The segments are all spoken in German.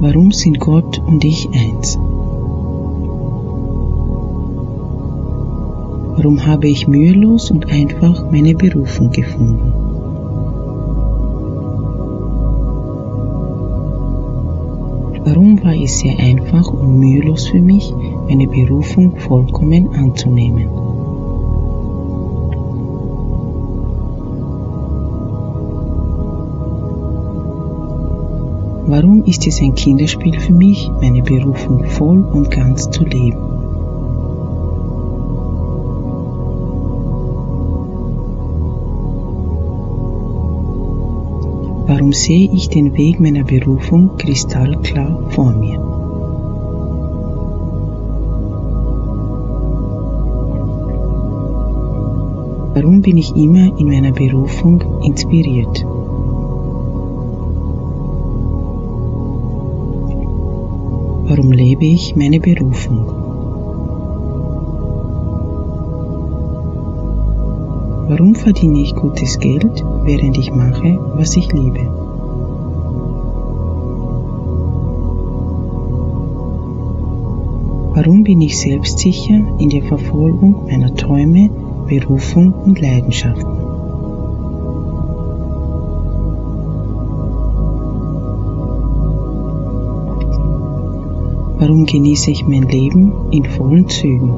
Warum sind Gott und ich eins? Warum habe ich mühelos und einfach meine Berufung gefunden? Warum war es sehr einfach und mühelos für mich, meine Berufung vollkommen anzunehmen? Warum ist es ein Kinderspiel für mich, meine Berufung voll und ganz zu leben? Warum sehe ich den Weg meiner Berufung kristallklar vor mir? Warum bin ich immer in meiner Berufung inspiriert? Warum lebe ich meine Berufung? Warum verdiene ich gutes Geld, während ich mache, was ich liebe? Warum bin ich selbstsicher in der Verfolgung meiner Träume, Berufung und Leidenschaften? Warum genieße ich mein Leben in vollen Zügen?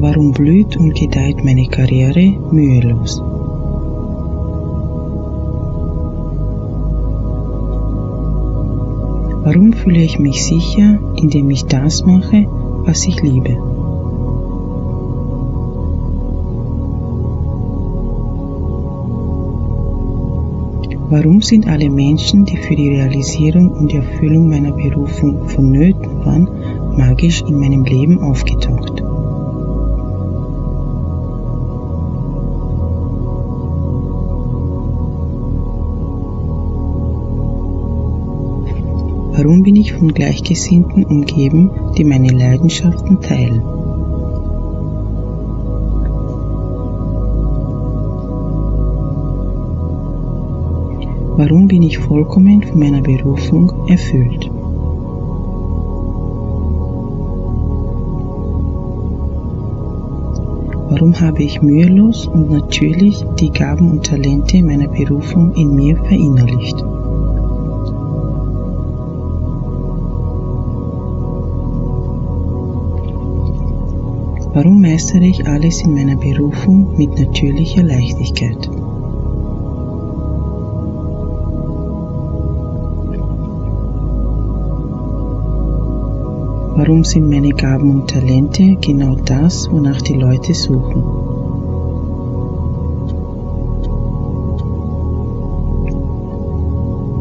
Warum blüht und gedeiht meine Karriere mühelos? Warum fühle ich mich sicher, indem ich das mache, was ich liebe? Warum sind alle Menschen, die für die Realisierung und Erfüllung meiner Berufung vonnöten waren, magisch in meinem Leben aufgetaucht? Warum bin ich von Gleichgesinnten umgeben, die meine Leidenschaften teilen? Warum bin ich vollkommen von meiner Berufung erfüllt? Warum habe ich mühelos und natürlich die Gaben und Talente meiner Berufung in mir verinnerlicht? Warum meistere ich alles in meiner Berufung mit natürlicher Leichtigkeit? Warum sind meine Gaben und Talente genau das, wonach die Leute suchen?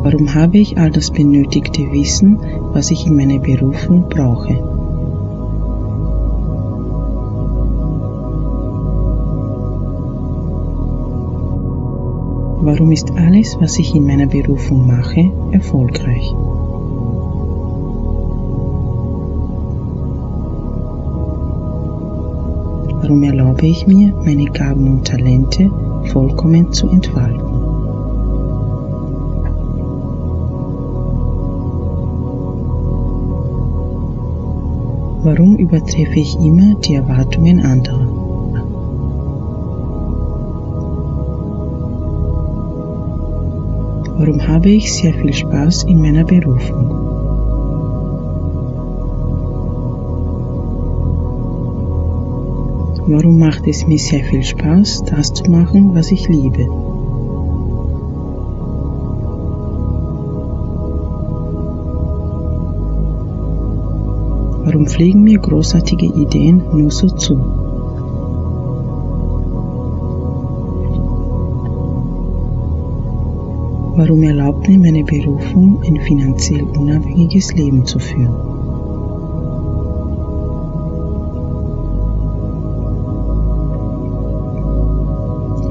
Warum habe ich all das benötigte Wissen, was ich in meiner Berufung brauche? Warum ist alles, was ich in meiner Berufung mache, erfolgreich? Warum erlaube ich mir, meine Gaben und Talente vollkommen zu entfalten? Warum übertreffe ich immer die Erwartungen anderer? Warum habe ich sehr viel Spaß in meiner Berufung? Warum macht es mir sehr viel Spaß, das zu machen, was ich liebe? Warum fliegen mir großartige Ideen nur so zu? Warum erlaubt mir meine Berufung, ein finanziell unabhängiges Leben zu führen?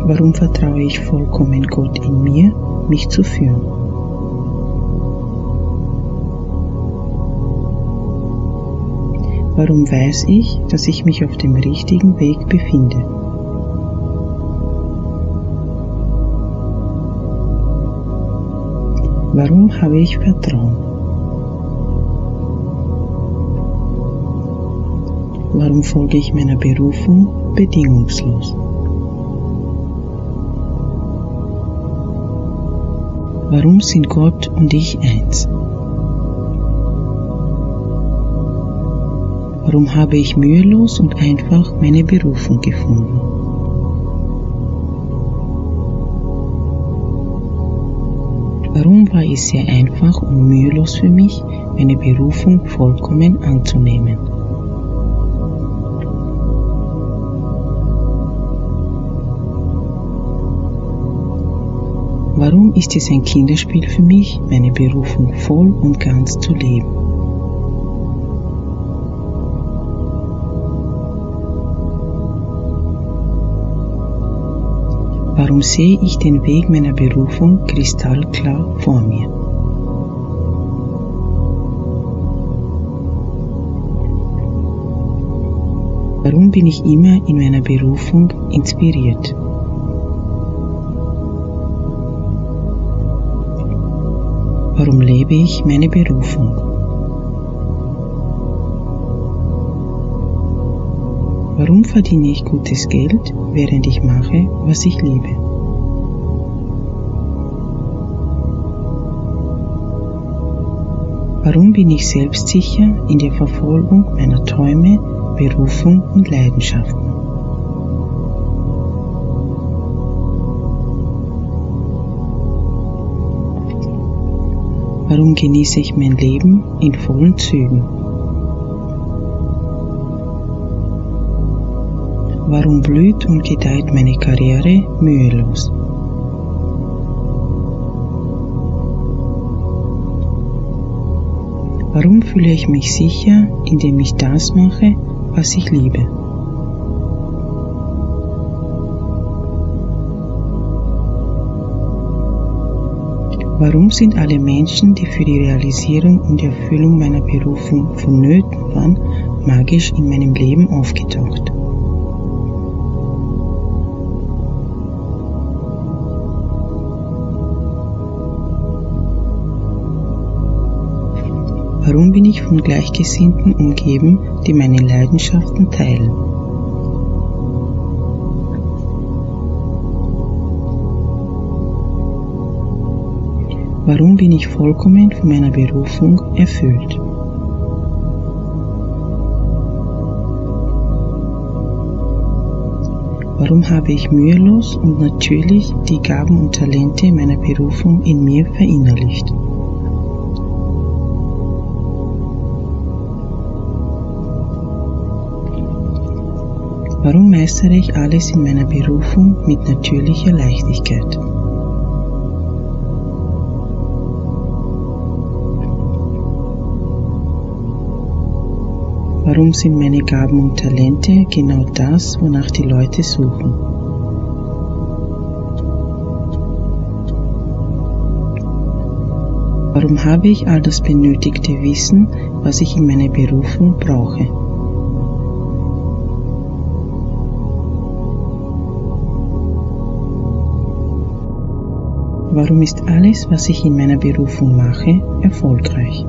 Warum vertraue ich vollkommen Gott in mir, mich zu führen? Warum weiß ich, dass ich mich auf dem richtigen Weg befinde? Warum habe ich Vertrauen? Warum folge ich meiner Berufung bedingungslos? Warum sind Gott und ich eins? Warum habe ich mühelos und einfach meine Berufung gefunden? Warum war es sehr einfach und mühelos für mich, meine Berufung vollkommen anzunehmen? Warum ist es ein Kinderspiel für mich, meine Berufung voll und ganz zu leben? Warum sehe ich den Weg meiner Berufung kristallklar vor mir? Warum bin ich immer in meiner Berufung inspiriert? Warum lebe ich meine Berufung? Warum verdiene ich gutes Geld, während ich mache, was ich liebe? Warum bin ich selbstsicher in der Verfolgung meiner Träume, Berufung und Leidenschaften? Warum genieße ich mein Leben in vollen Zügen? Warum blüht und gedeiht meine Karriere mühelos? Warum fühle ich mich sicher, indem ich das mache, was ich liebe? Warum sind alle Menschen, die für die Realisierung und Erfüllung meiner Berufung vonnöten waren, magisch in meinem Leben aufgetaucht? Warum bin ich von Gleichgesinnten umgeben, die meine Leidenschaften teilen? Warum bin ich vollkommen von meiner Berufung erfüllt? Warum habe ich mühelos und natürlich die Gaben und Talente meiner Berufung in mir verinnerlicht? Warum meistere ich alles in meiner Berufung mit natürlicher Leichtigkeit? Warum sind meine Gaben und Talente genau das, wonach die Leute suchen? Warum habe ich all das benötigte Wissen, was ich in meiner Berufung brauche? Warum ist alles, was ich in meiner Berufung mache, erfolgreich?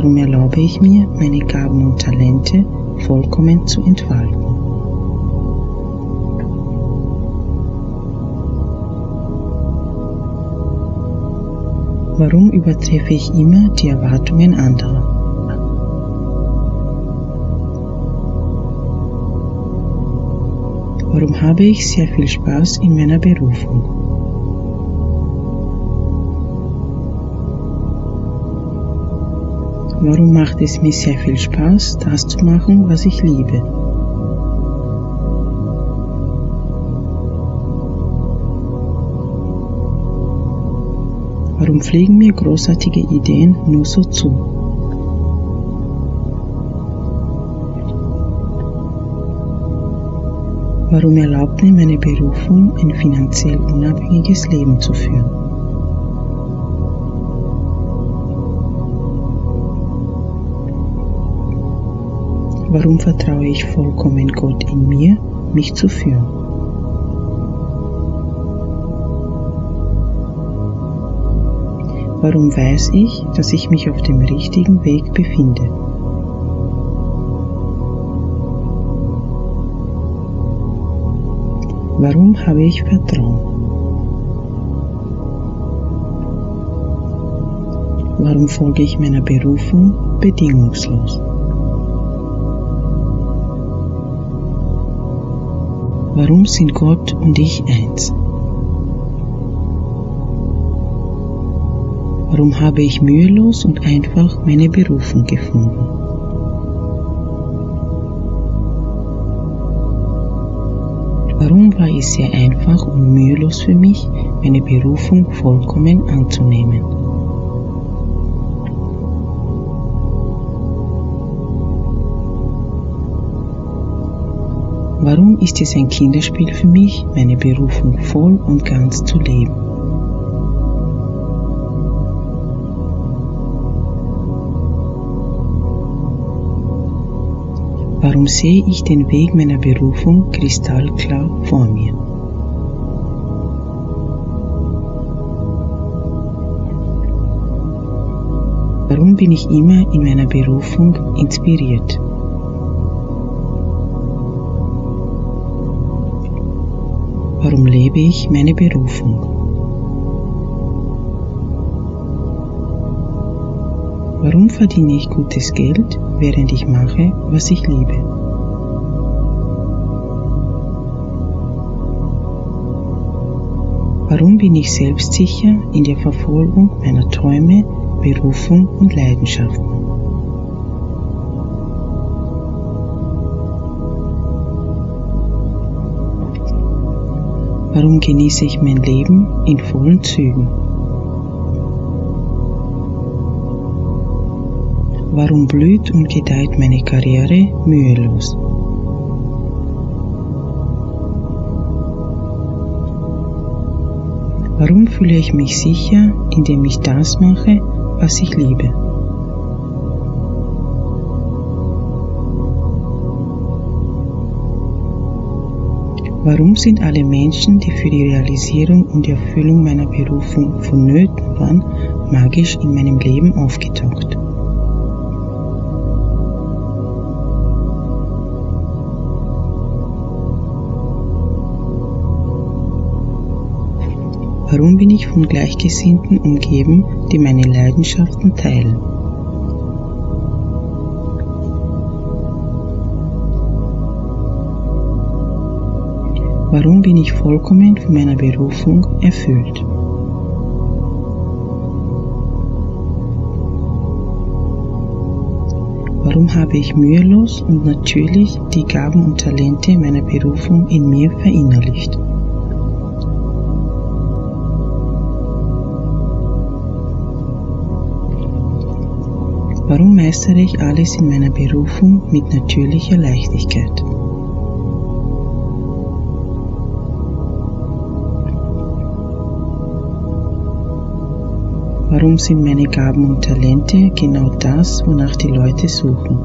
Warum erlaube ich mir, meine Gaben und Talente vollkommen zu entfalten? Warum übertreffe ich immer die Erwartungen anderer? Warum habe ich sehr viel Spaß in meiner Berufung? Warum macht es mir sehr viel Spaß, das zu machen, was ich liebe? Warum fliegen mir großartige Ideen nur so zu? Warum erlaubt mir meine Berufung, ein finanziell unabhängiges Leben zu führen? Darum vertraue ich vollkommen Gott in mir, mich zu führen. Warum weiß ich, dass ich mich auf dem richtigen Weg befinde? Warum habe ich Vertrauen? Warum folge ich meiner Berufung bedingungslos? Warum sind Gott und ich eins? Warum habe ich mühelos und einfach meine Berufung gefunden? Warum war es sehr einfach und mühelos für mich, meine Berufung vollkommen anzunehmen? Warum ist es ein Kinderspiel für mich, meine Berufung voll und ganz zu leben? Warum sehe ich den Weg meiner Berufung kristallklar vor mir? Warum bin ich immer in meiner Berufung inspiriert? Warum lebe ich meine Berufung? Warum verdiene ich gutes Geld, während ich mache, was ich liebe? Warum bin ich selbstsicher in der Verfolgung meiner Träume, Berufung und Leidenschaften? Warum genieße ich mein Leben in vollen Zügen? Warum blüht und gedeiht meine Karriere mühelos? Warum fühle ich mich sicher, indem ich das mache, was ich liebe? Warum sind alle Menschen, die für die Realisierung und Erfüllung meiner Berufung vonnöten waren, magisch in meinem Leben aufgetaucht? Warum bin ich von Gleichgesinnten umgeben, die meine Leidenschaften teilen? Warum bin ich vollkommen von meiner Berufung erfüllt? Warum habe ich mühelos und natürlich die Gaben und Talente meiner Berufung in mir verinnerlicht? Warum meistere ich alles in meiner Berufung mit natürlicher Leichtigkeit? Warum sind meine Gaben und Talente genau das, wonach die Leute suchen?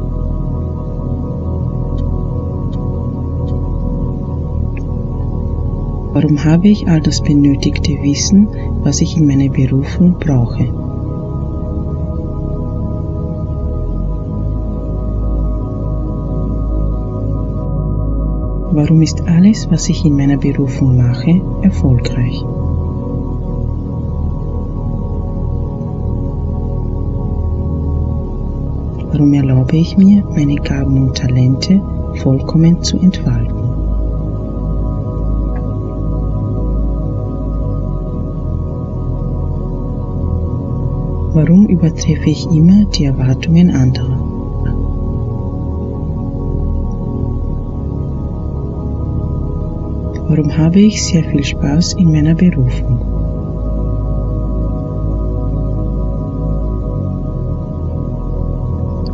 Warum habe ich all das benötigte Wissen, was ich in meiner Berufung brauche? Warum ist alles, was ich in meiner Berufung mache, erfolgreich? Warum erlaube ich mir, meine Gaben und Talente vollkommen zu entfalten? Warum übertreffe ich immer die Erwartungen anderer? Warum habe ich sehr viel Spaß in meiner Berufung?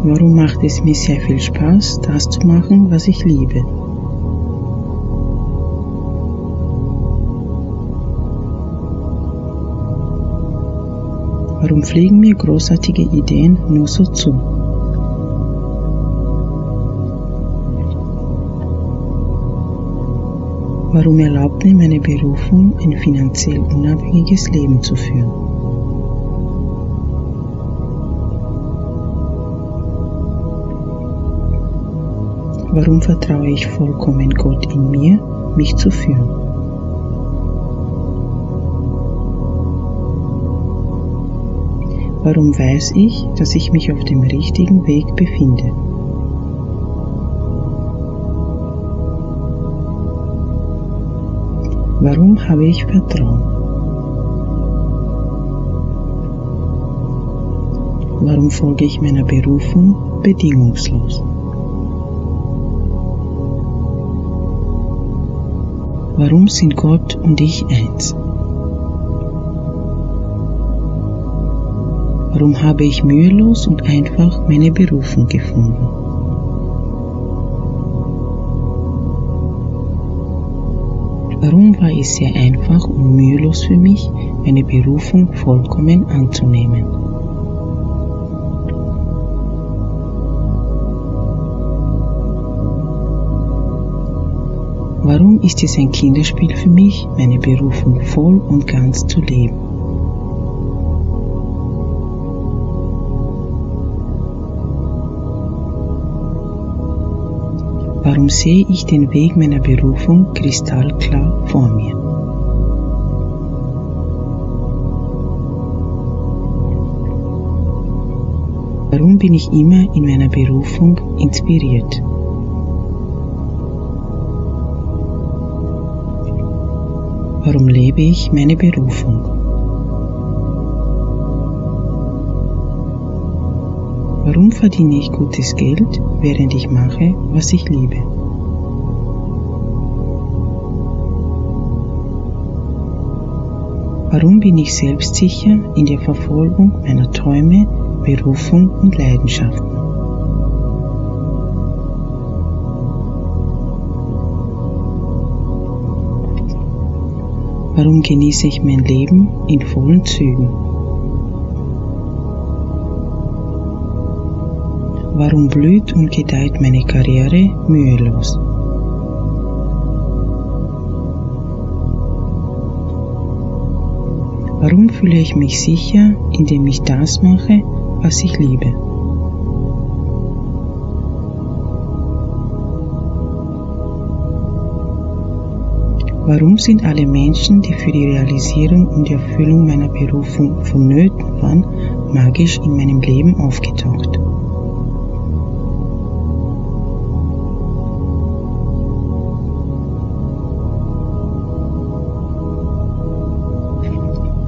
Warum macht es mir sehr viel Spaß, das zu machen, was ich liebe? Warum fliegen mir großartige Ideen nur so zu? Warum erlaubt mir meine Berufung, ein finanziell unabhängiges Leben zu führen? Warum vertraue ich vollkommen Gott in mir, mich zu führen? Warum weiß ich, dass ich mich auf dem richtigen Weg befinde? Warum habe ich Vertrauen? Warum folge ich meiner Berufung bedingungslos? Warum sind Gott und ich eins? Warum habe ich mühelos und einfach meine Berufung gefunden? Warum war es sehr einfach und mühelos für mich, meine Berufung vollkommen anzunehmen? Warum ist es ein Kinderspiel für mich, meine Berufung voll und ganz zu leben? Warum sehe ich den Weg meiner Berufung kristallklar vor mir? Warum bin ich immer in meiner Berufung inspiriert? Warum lebe ich meine Berufung? Warum verdiene ich gutes Geld, während ich mache, was ich liebe? Warum bin ich selbstsicher in der Verfolgung meiner Träume, Berufung und Leidenschaften? Warum genieße ich mein Leben in vollen Zügen? Warum blüht und gedeiht meine Karriere mühelos? Warum fühle ich mich sicher, indem ich das mache, was ich liebe? Warum sind alle Menschen, die für die Realisierung und Erfüllung meiner Berufung vonnöten waren, magisch in meinem Leben aufgetaucht?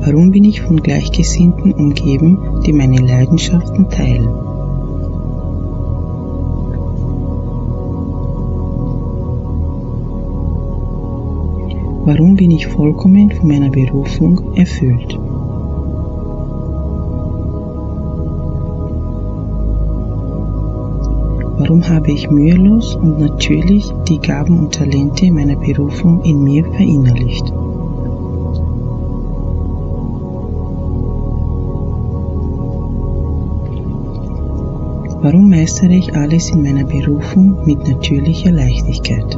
Warum bin ich von Gleichgesinnten umgeben, die meine Leidenschaften teilen? Warum bin ich vollkommen von meiner Berufung erfüllt? Warum habe ich mühelos und natürlich die Gaben und Talente meiner Berufung in mir verinnerlicht? Warum meistere ich alles in meiner Berufung mit natürlicher Leichtigkeit?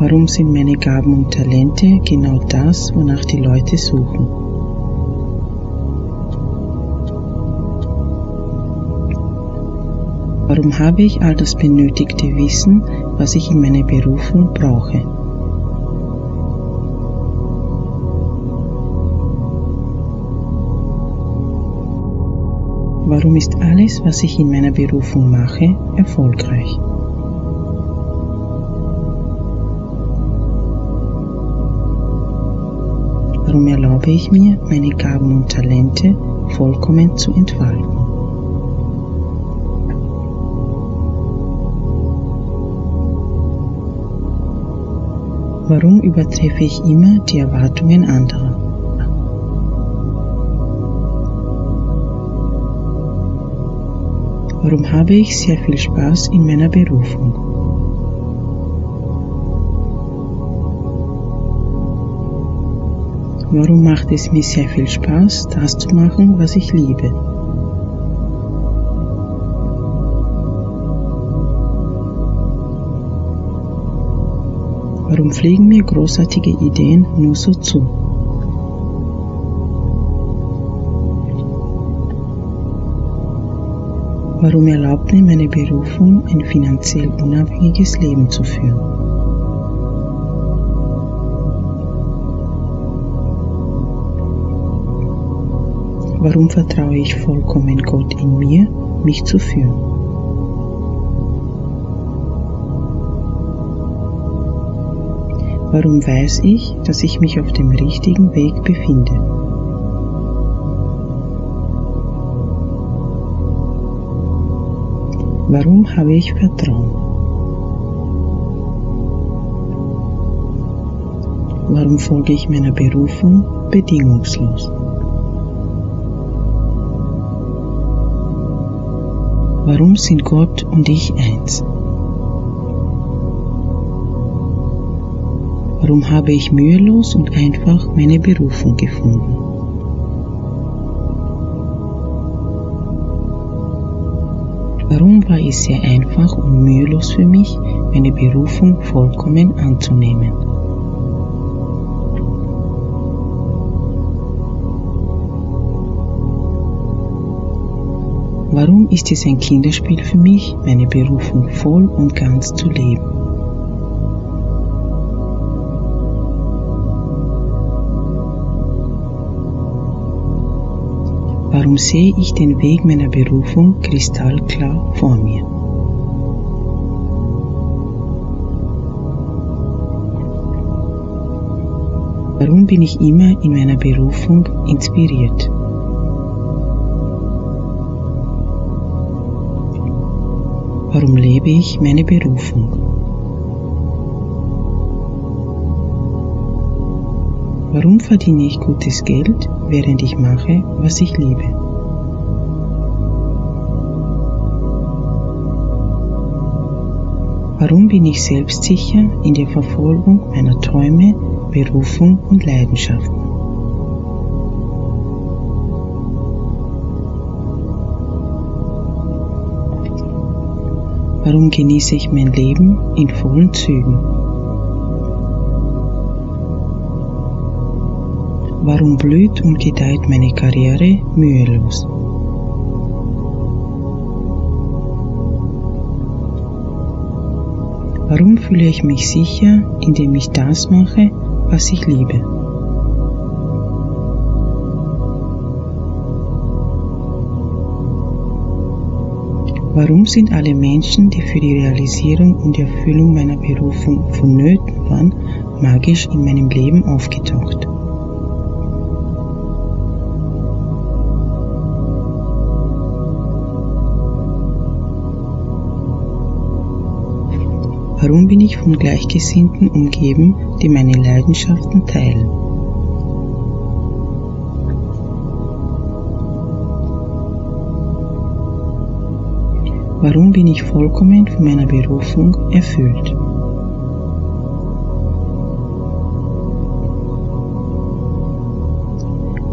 Warum sind meine Gaben und Talente genau das, wonach die Leute suchen? Warum habe ich all das benötigte Wissen, was ich in meiner Berufung brauche? Warum ist alles, was ich in meiner Berufung mache, erfolgreich? Erlaube ich mir, meine Gaben und Talente vollkommen zu entfalten? Warum übertreffe ich immer die Erwartungen anderer? Warum habe ich sehr viel Spaß in meiner Berufung? Warum macht es mir sehr viel Spaß, das zu machen, was ich liebe? Warum fliegen mir großartige Ideen nur so zu? Warum erlaubt mir meine Berufung, ein finanziell unabhängiges Leben zu führen? Warum vertraue ich vollkommen Gott in mir, mich zu führen? Warum weiß ich, dass ich mich auf dem richtigen Weg befinde? Warum habe ich Vertrauen? Warum folge ich meiner Berufung bedingungslos? Warum sind Gott und ich eins? Warum habe ich mühelos und einfach meine Berufung gefunden? Warum war es sehr einfach und mühelos für mich, meine Berufung vollkommen anzunehmen? Warum ist es ein Kinderspiel für mich, meine Berufung voll und ganz zu leben? Warum sehe ich den Weg meiner Berufung kristallklar vor mir? Warum bin ich immer in meiner Berufung inspiriert? Warum lebe ich meine Berufung? Warum verdiene ich gutes Geld, während ich mache, was ich liebe? Warum bin ich selbstsicher in der Verfolgung meiner Träume, Berufung und Leidenschaften? Warum genieße ich mein Leben in vollen Zügen? Warum blüht und gedeiht meine Karriere mühelos? Warum fühle ich mich sicher, indem ich das mache, was ich liebe? Warum sind alle Menschen, die für die Realisierung und Erfüllung meiner Berufung vonnöten waren, magisch in meinem Leben aufgetaucht? Warum bin ich von Gleichgesinnten umgeben, die meine Leidenschaften teilen? Warum bin ich vollkommen von meiner Berufung erfüllt?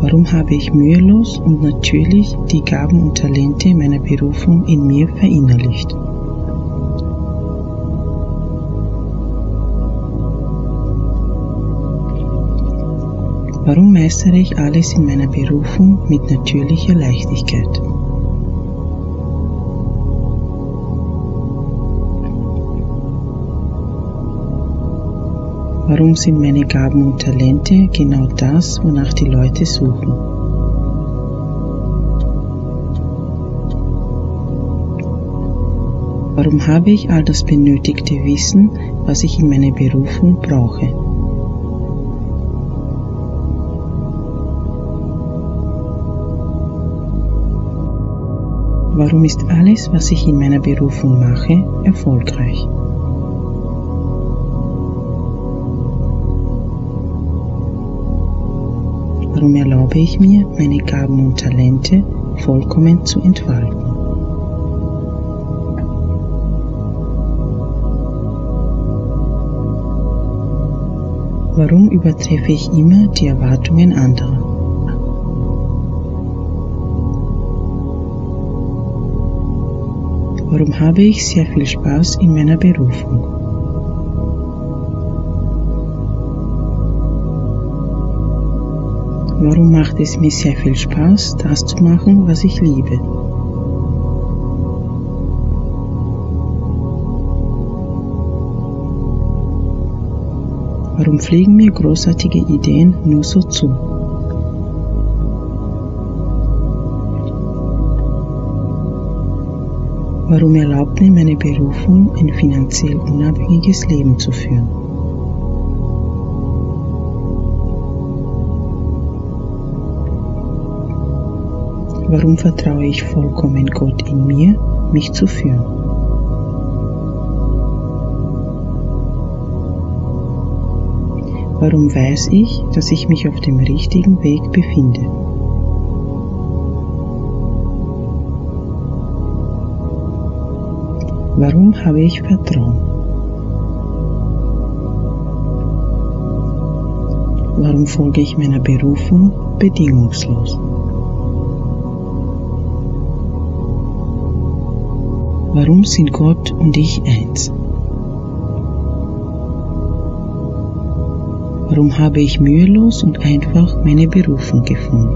Warum habe ich mühelos und natürlich die Gaben und Talente meiner Berufung in mir verinnerlicht? Warum meistere ich alles in meiner Berufung mit natürlicher Leichtigkeit? Warum sind meine Gaben und Talente genau das, wonach die Leute suchen? Warum habe ich all das benötigte Wissen, was ich in meiner Berufung brauche? Warum ist alles, was ich in meiner Berufung mache, erfolgreich? Warum erlaube ich mir, meine Gaben und Talente vollkommen zu entfalten? Warum übertreffe ich immer die Erwartungen anderer? Warum habe ich sehr viel Spaß in meiner Berufung? Warum macht es mir sehr viel Spaß, das zu machen, was ich liebe? Warum fliegen mir großartige Ideen nur so zu? Warum erlaubt mir meine Berufung, ein finanziell unabhängiges Leben zu führen? Warum vertraue ich vollkommen Gott in mir, mich zu führen? Warum weiß ich, dass ich mich auf dem richtigen Weg befinde? Warum habe ich Vertrauen? Warum folge ich meiner Berufung bedingungslos? Warum sind Gott und ich eins? Warum habe ich mühelos und einfach meine Berufung gefunden?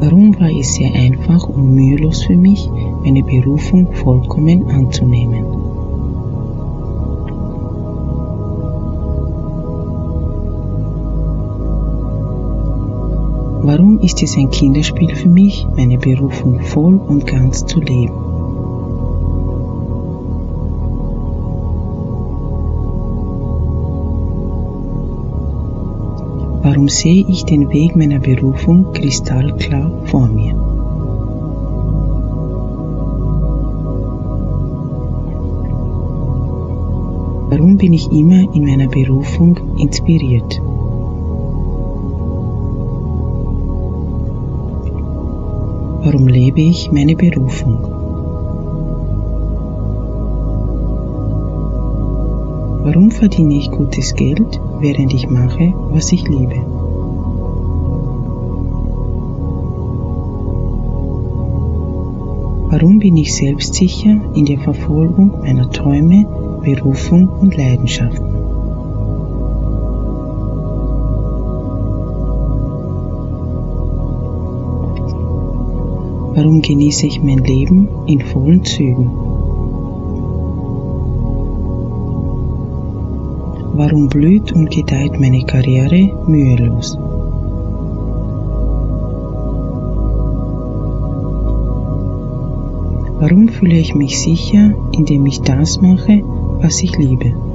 Warum war es sehr einfach und mühelos für mich, meine Berufung vollkommen anzunehmen? Ist es ein Kinderspiel für mich, meine Berufung voll und ganz zu leben? Warum sehe ich den Weg meiner Berufung kristallklar vor mir? Warum bin ich immer in meiner Berufung inspiriert? Warum lebe ich meine Berufung? Warum verdiene ich gutes Geld, während ich mache, was ich liebe? Warum bin ich selbstsicher in der Verfolgung meiner Träume, Berufung und Leidenschaften? Warum genieße ich mein Leben in vollen Zügen? Warum blüht und gedeiht meine Karriere mühelos? Warum fühle ich mich sicher, indem ich das mache, was ich liebe?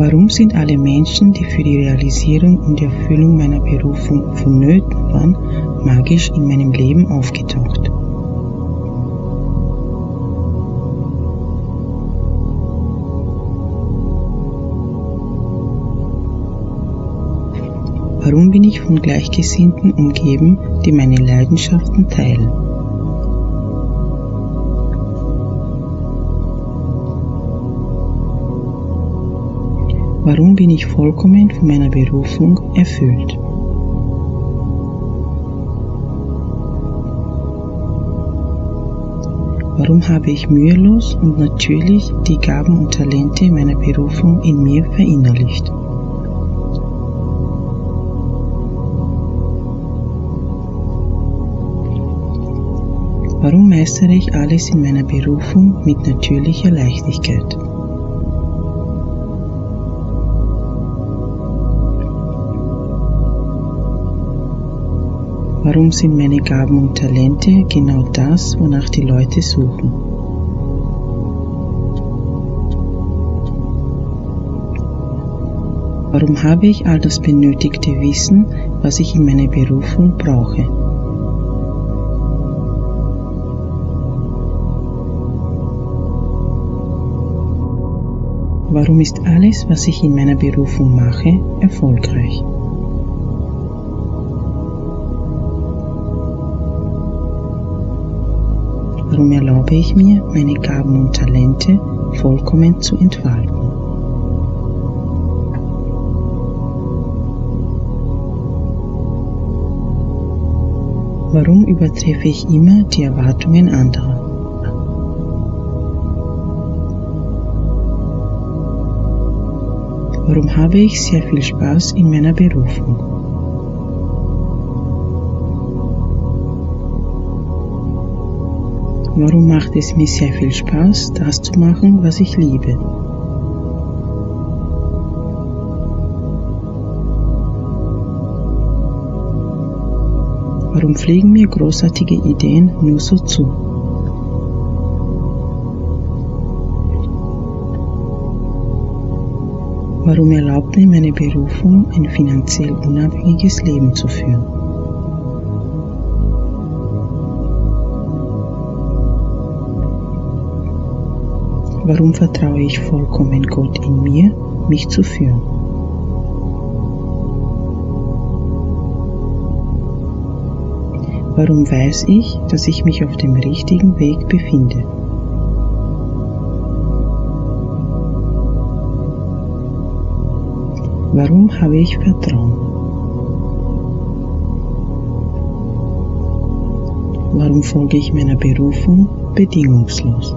Warum sind alle Menschen, die für die Realisierung und Erfüllung meiner Berufung vonnöten waren, magisch in meinem Leben aufgetaucht? Warum bin ich von Gleichgesinnten umgeben, die meine Leidenschaften teilen? Warum bin ich vollkommen von meiner Berufung erfüllt? Warum habe ich mühelos und natürlich die Gaben und Talente meiner Berufung in mir verinnerlicht? Warum meistere ich alles in meiner Berufung mit natürlicher Leichtigkeit? Warum sind meine Gaben und Talente genau das, wonach die Leute suchen? Warum habe ich all das benötigte Wissen, was ich in meiner Berufung brauche? Warum ist alles, was ich in meiner Berufung mache, erfolgreich? Warum erlaube ich mir, meine Gaben und Talente vollkommen zu entfalten? Warum übertreffe ich immer die Erwartungen anderer? Warum habe ich sehr viel Spaß in meiner Berufung? Warum macht es mir sehr viel Spaß, das zu machen, was ich liebe? Warum fliegen mir großartige Ideen nur so zu? Warum erlaubt mir meine Berufung, ein finanziell unabhängiges Leben zu führen? Warum vertraue ich vollkommen Gott in mir, mich zu führen? Warum weiß ich, dass ich mich auf dem richtigen Weg befinde? Warum habe ich Vertrauen? Warum folge ich meiner Berufung bedingungslos?